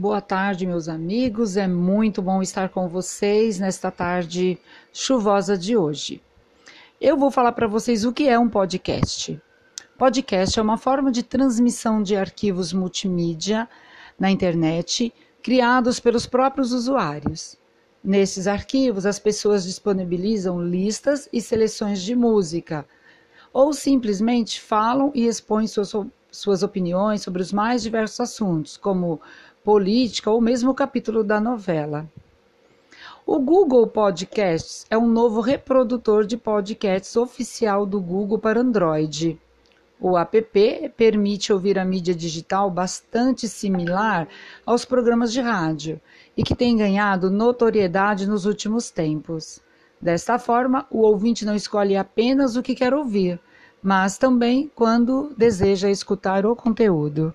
Boa tarde, meus amigos. É muito bom estar com vocês nesta tarde chuvosa de hoje. Eu vou falar para vocês o que é um podcast. Podcast é uma forma de transmissão de arquivos multimídia na internet criados pelos próprios usuários. Nesses arquivos, as pessoas disponibilizam listas e seleções de música, ou simplesmente falam e expõem suas, suas opiniões sobre os mais diversos assuntos, como política ou mesmo o capítulo da novela. O Google Podcasts é um novo reprodutor de podcasts oficial do Google para Android. O app permite ouvir a mídia digital bastante similar aos programas de rádio e que tem ganhado notoriedade nos últimos tempos. Desta forma, o ouvinte não escolhe apenas o que quer ouvir, mas também quando deseja escutar o conteúdo.